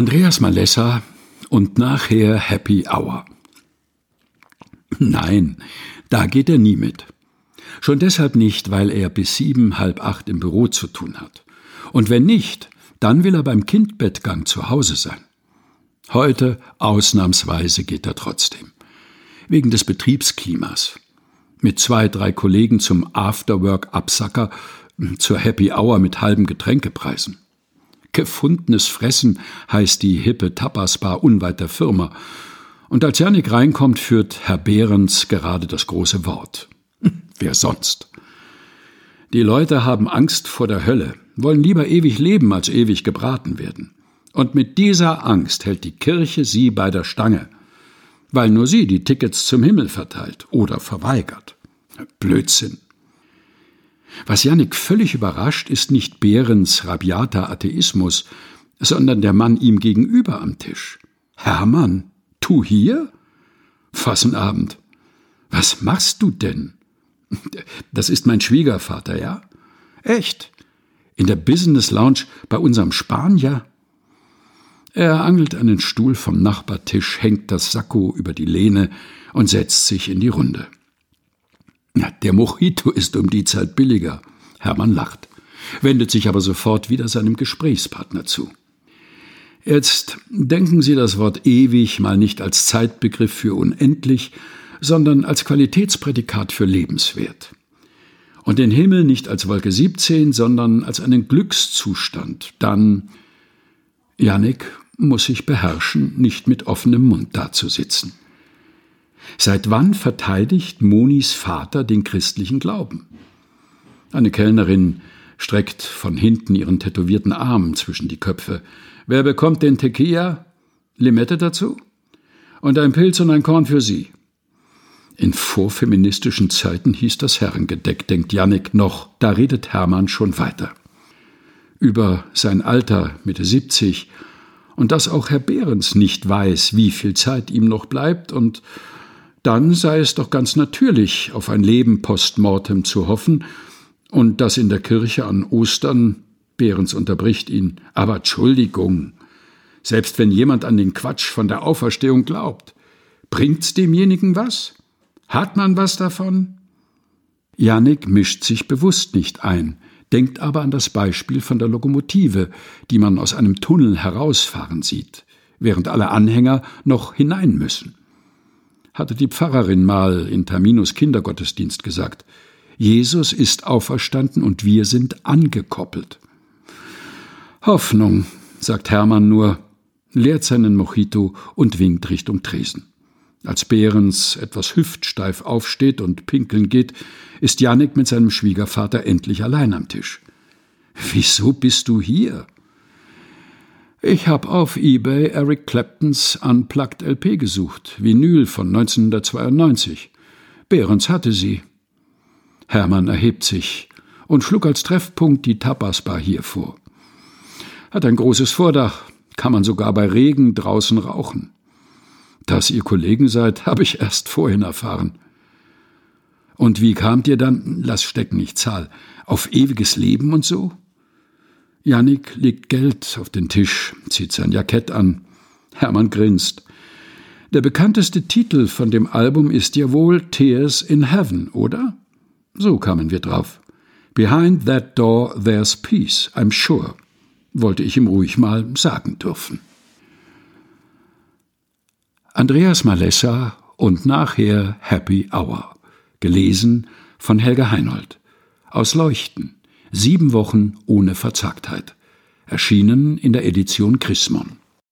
Andreas Malessa und nachher Happy Hour. Nein, da geht er nie mit. Schon deshalb nicht, weil er bis sieben, halb acht im Büro zu tun hat. Und wenn nicht, dann will er beim Kindbettgang zu Hause sein. Heute ausnahmsweise geht er trotzdem. Wegen des Betriebsklimas. Mit zwei, drei Kollegen zum Afterwork-Absacker, zur Happy Hour mit halben Getränkepreisen. Gefundenes Fressen heißt die hippe Tapasbar unweit der Firma. Und als Janik reinkommt, führt Herr Behrens gerade das große Wort. Wer sonst? Die Leute haben Angst vor der Hölle, wollen lieber ewig leben, als ewig gebraten werden. Und mit dieser Angst hält die Kirche sie bei der Stange, weil nur sie die Tickets zum Himmel verteilt oder verweigert. Blödsinn. Was Jannik völlig überrascht, ist nicht Behrens rabiater Atheismus, sondern der Mann ihm gegenüber am Tisch. Hermann, du hier? Fassenabend. Was machst du denn? Das ist mein Schwiegervater, ja? Echt? In der Business Lounge bei unserem Spanier? Er angelt einen Stuhl vom Nachbartisch, hängt das Sakko über die Lehne und setzt sich in die Runde. Der Mojito ist um die Zeit billiger. Hermann lacht, wendet sich aber sofort wieder seinem Gesprächspartner zu. Jetzt denken Sie das Wort ewig mal nicht als Zeitbegriff für unendlich, sondern als Qualitätsprädikat für lebenswert. Und den Himmel nicht als Wolke 17, sondern als einen Glückszustand. Dann, Janik muss sich beherrschen, nicht mit offenem Mund dazusitzen. Seit wann verteidigt Monis Vater den christlichen Glauben? Eine Kellnerin streckt von hinten ihren tätowierten Arm zwischen die Köpfe. Wer bekommt den Tequila? Limette dazu? Und ein Pilz und ein Korn für Sie. In vorfeministischen Zeiten hieß das Herrengedeck, denkt Jannik noch. Da redet Hermann schon weiter. Über sein Alter, Mitte 70, und dass auch Herr Behrens nicht weiß, wie viel Zeit ihm noch bleibt und dann sei es doch ganz natürlich, auf ein Leben post mortem zu hoffen, und das in der Kirche an Ostern, Behrens unterbricht ihn, aber Entschuldigung, selbst wenn jemand an den Quatsch von der Auferstehung glaubt, bringt's demjenigen was? Hat man was davon? Janik mischt sich bewusst nicht ein, denkt aber an das Beispiel von der Lokomotive, die man aus einem Tunnel herausfahren sieht, während alle Anhänger noch hinein müssen hatte die Pfarrerin mal in Terminus Kindergottesdienst gesagt. Jesus ist auferstanden und wir sind angekoppelt. Hoffnung, sagt Hermann nur, leert seinen Mojito und winkt Richtung Tresen. Als Behrens etwas hüftsteif aufsteht und pinkeln geht, ist Janik mit seinem Schwiegervater endlich allein am Tisch. Wieso bist du hier? Ich habe auf eBay Eric Claptons Unplugged LP gesucht, Vinyl von 1992. Behrens hatte sie. Hermann erhebt sich und schlug als Treffpunkt die Tapasbar hier vor. Hat ein großes Vordach, kann man sogar bei Regen draußen rauchen. Dass ihr Kollegen seid, habe ich erst vorhin erfahren. Und wie kamt ihr dann, lass stecken, ich zahl, auf ewiges Leben und so? Jannik legt Geld auf den Tisch, zieht sein Jackett an. Hermann grinst. Der bekannteste Titel von dem Album ist ja wohl Tears in Heaven, oder? So kamen wir drauf. Behind that door there's peace, I'm sure, wollte ich ihm ruhig mal sagen dürfen. Andreas Malessa und nachher Happy Hour. Gelesen von Helga Heinold. Aus Leuchten. Sieben Wochen ohne Verzagtheit. Erschienen in der Edition Chrismon.